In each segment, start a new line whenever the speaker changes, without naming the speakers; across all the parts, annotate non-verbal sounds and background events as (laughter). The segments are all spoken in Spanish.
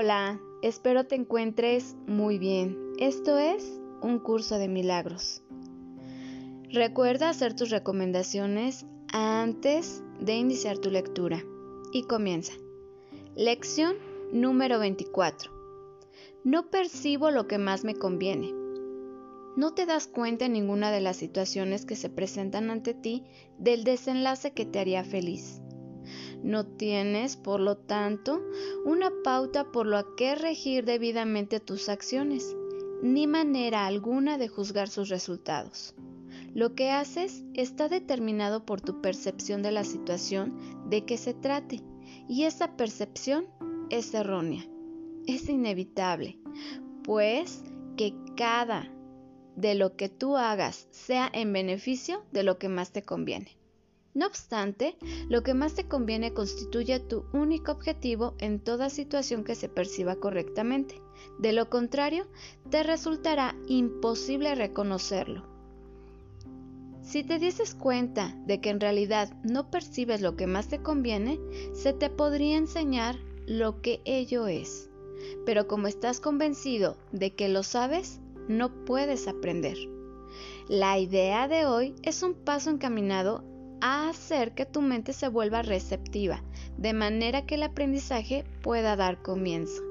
Hola, espero te encuentres muy bien. Esto es un curso de milagros. Recuerda hacer tus recomendaciones antes de iniciar tu lectura. Y comienza. Lección número 24. No percibo lo que más me conviene. No te das cuenta en ninguna de las situaciones que se presentan ante ti del desenlace que te haría feliz. No tienes, por lo tanto, una pauta por lo que regir debidamente tus acciones, ni manera alguna de juzgar sus resultados. Lo que haces está determinado por tu percepción de la situación de que se trate, y esa percepción es errónea, es inevitable, pues que cada de lo que tú hagas sea en beneficio de lo que más te conviene. No obstante, lo que más te conviene constituye tu único objetivo en toda situación que se perciba correctamente. De lo contrario, te resultará imposible reconocerlo. Si te dices cuenta de que en realidad no percibes lo que más te conviene, se te podría enseñar lo que ello es. Pero como estás convencido de que lo sabes, no puedes aprender. La idea de hoy es un paso encaminado a hacer que tu mente se vuelva receptiva, de manera que el aprendizaje pueda dar comienzo.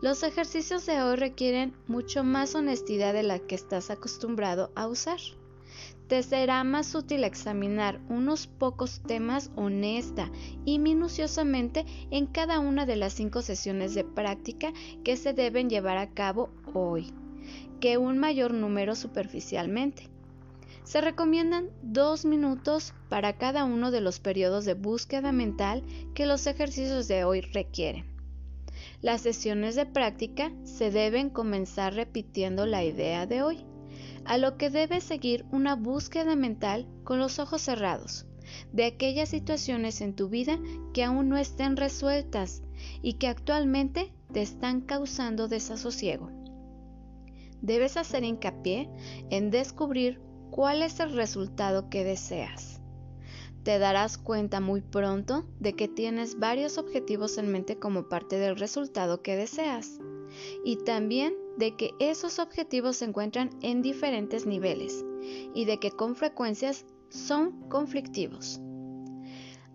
Los ejercicios de hoy requieren mucho más honestidad de la que estás acostumbrado a usar. Te será más útil examinar unos pocos temas honesta y minuciosamente en cada una de las cinco sesiones de práctica que se deben llevar a cabo hoy, que un mayor número superficialmente. Se recomiendan dos minutos para cada uno de los periodos de búsqueda mental que los ejercicios de hoy requieren. Las sesiones de práctica se deben comenzar repitiendo la idea de hoy, a lo que debe seguir una búsqueda mental con los ojos cerrados de aquellas situaciones en tu vida que aún no estén resueltas y que actualmente te están causando desasosiego. Debes hacer hincapié en descubrir cuál es el resultado que deseas. Te darás cuenta muy pronto de que tienes varios objetivos en mente como parte del resultado que deseas y también de que esos objetivos se encuentran en diferentes niveles y de que con frecuencias son conflictivos.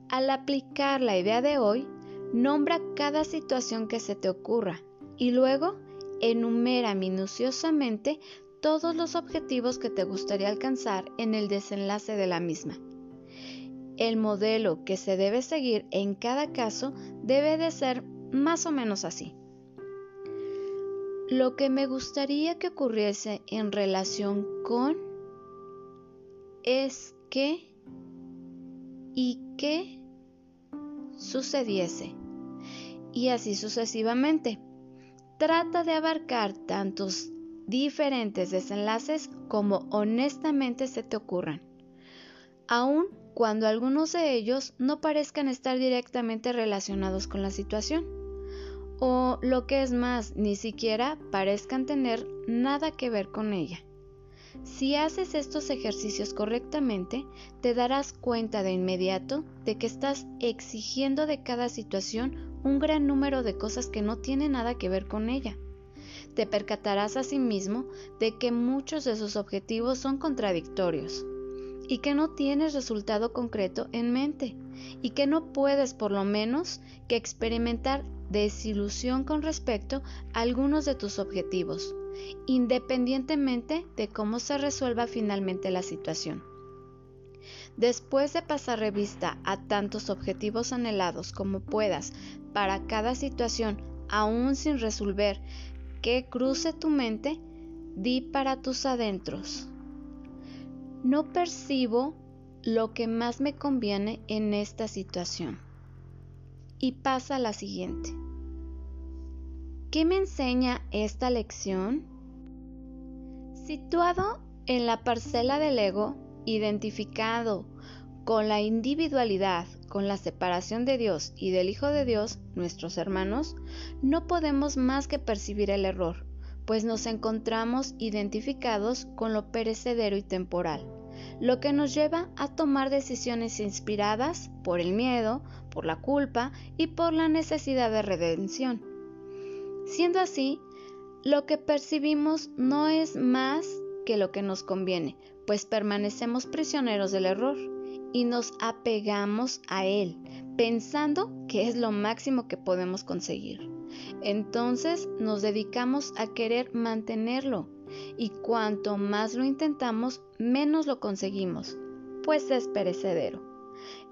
Al aplicar la idea de hoy, nombra cada situación que se te ocurra y luego enumera minuciosamente todos los objetivos que te gustaría alcanzar en el desenlace de la misma. El modelo que se debe seguir en cada caso debe de ser más o menos así. Lo que me gustaría que ocurriese en relación con es que y que sucediese. Y así sucesivamente. Trata de abarcar tantos diferentes desenlaces como honestamente se te ocurran, aun cuando algunos de ellos no parezcan estar directamente relacionados con la situación, o lo que es más, ni siquiera parezcan tener nada que ver con ella. Si haces estos ejercicios correctamente, te darás cuenta de inmediato de que estás exigiendo de cada situación un gran número de cosas que no tienen nada que ver con ella te percatarás asimismo de que muchos de sus objetivos son contradictorios y que no tienes resultado concreto en mente y que no puedes por lo menos que experimentar desilusión con respecto a algunos de tus objetivos, independientemente de cómo se resuelva finalmente la situación. Después de pasar revista a tantos objetivos anhelados como puedas para cada situación aún sin resolver que cruce tu mente, di para tus adentros. No percibo lo que más me conviene en esta situación. Y pasa a la siguiente. ¿Qué me enseña esta lección? Situado en la parcela del ego, identificado con la individualidad, con la separación de Dios y del Hijo de Dios, nuestros hermanos, no podemos más que percibir el error, pues nos encontramos identificados con lo perecedero y temporal, lo que nos lleva a tomar decisiones inspiradas por el miedo, por la culpa y por la necesidad de redención. Siendo así, lo que percibimos no es más que lo que nos conviene, pues permanecemos prisioneros del error y nos apegamos a él, pensando que es lo máximo que podemos conseguir. Entonces nos dedicamos a querer mantenerlo y cuanto más lo intentamos, menos lo conseguimos, pues es perecedero.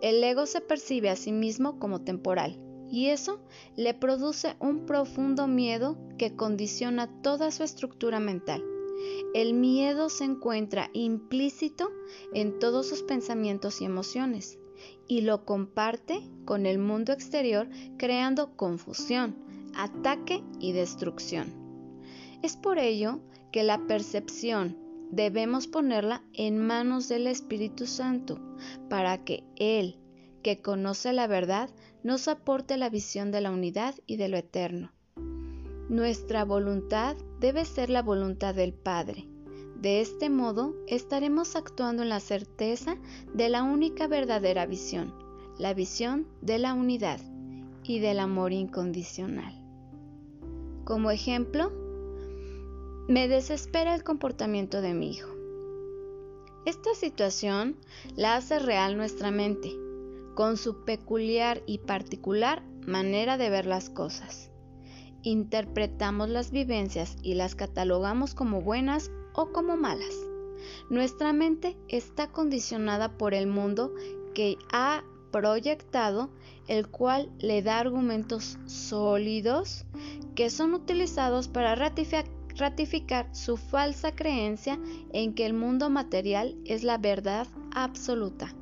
El ego se percibe a sí mismo como temporal y eso le produce un profundo miedo que condiciona toda su estructura mental. El miedo se encuentra implícito en todos sus pensamientos y emociones y lo comparte con el mundo exterior creando confusión, ataque y destrucción. Es por ello que la percepción debemos ponerla en manos del Espíritu Santo para que Él, que conoce la verdad, nos aporte la visión de la unidad y de lo eterno. Nuestra voluntad debe ser la voluntad del Padre. De este modo estaremos actuando en la certeza de la única verdadera visión, la visión de la unidad y del amor incondicional. Como ejemplo, me desespera el comportamiento de mi hijo. Esta situación la hace real nuestra mente, con su peculiar y particular manera de ver las cosas. Interpretamos las vivencias y las catalogamos como buenas o como malas. Nuestra mente está condicionada por el mundo que ha proyectado, el cual le da argumentos sólidos que son utilizados para ratificar ratificar su falsa creencia en que el mundo material es la verdad absoluta.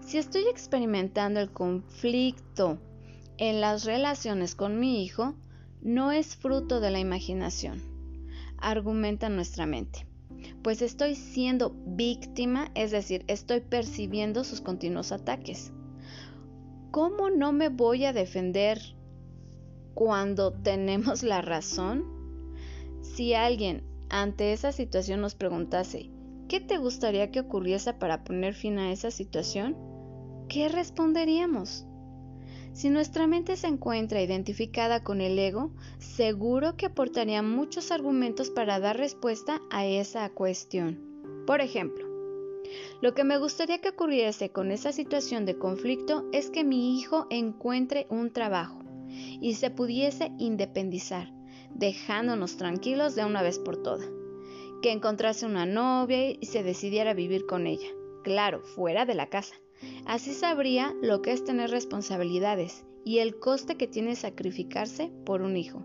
Si estoy experimentando el conflicto en las relaciones con mi hijo, no es fruto de la imaginación, argumenta nuestra mente, pues estoy siendo víctima, es decir, estoy percibiendo sus continuos ataques. ¿Cómo no me voy a defender cuando tenemos la razón? Si alguien ante esa situación nos preguntase, ¿qué te gustaría que ocurriese para poner fin a esa situación? ¿Qué responderíamos? Si nuestra mente se encuentra identificada con el ego, seguro que aportaría muchos argumentos para dar respuesta a esa cuestión. Por ejemplo, lo que me gustaría que ocurriese con esa situación de conflicto es que mi hijo encuentre un trabajo y se pudiese independizar dejándonos tranquilos de una vez por todas. Que encontrase una novia y se decidiera a vivir con ella. Claro, fuera de la casa. Así sabría lo que es tener responsabilidades y el coste que tiene sacrificarse por un hijo.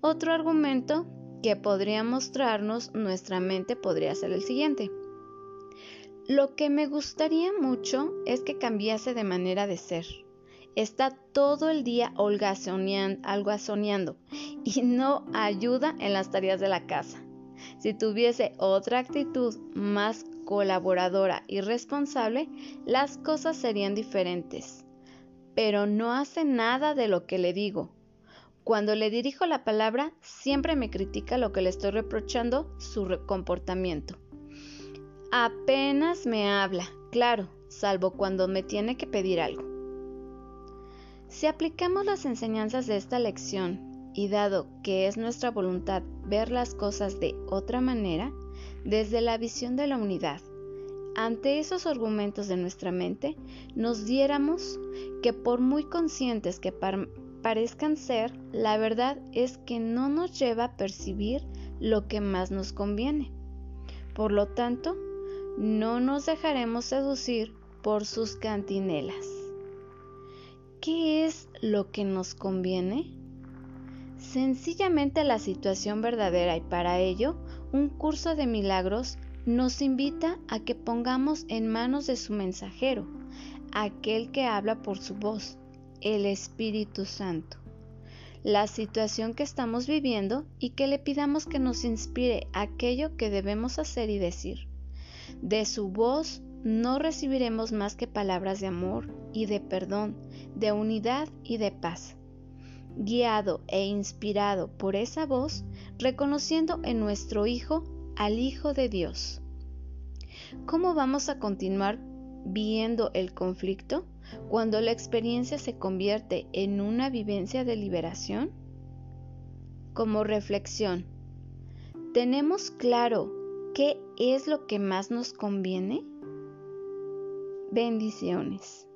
Otro argumento que podría mostrarnos nuestra mente podría ser el siguiente. Lo que me gustaría mucho es que cambiase de manera de ser, está todo el día holgazoneando (laughs) y no ayuda en las tareas de la casa. Si tuviese otra actitud más colaboradora y responsable, las cosas serían diferentes. Pero no hace nada de lo que le digo. Cuando le dirijo la palabra, siempre me critica lo que le estoy reprochando su comportamiento. Apenas me habla, claro, salvo cuando me tiene que pedir algo. Si aplicamos las enseñanzas de esta lección y dado que es nuestra voluntad ver las cosas de otra manera, desde la visión de la unidad, ante esos argumentos de nuestra mente, nos diéramos que por muy conscientes que parezcan ser, la verdad es que no nos lleva a percibir lo que más nos conviene. Por lo tanto, no nos dejaremos seducir por sus cantinelas. ¿Qué es lo que nos conviene? Sencillamente la situación verdadera y para ello un curso de milagros nos invita a que pongamos en manos de su mensajero, aquel que habla por su voz, el Espíritu Santo, la situación que estamos viviendo y que le pidamos que nos inspire aquello que debemos hacer y decir. De su voz no recibiremos más que palabras de amor y de perdón, de unidad y de paz. Guiado e inspirado por esa voz, reconociendo en nuestro Hijo al Hijo de Dios. ¿Cómo vamos a continuar viendo el conflicto cuando la experiencia se convierte en una vivencia de liberación? como reflexión, ¿tenemos claro qué es lo que más nos conviene? Bendiciones.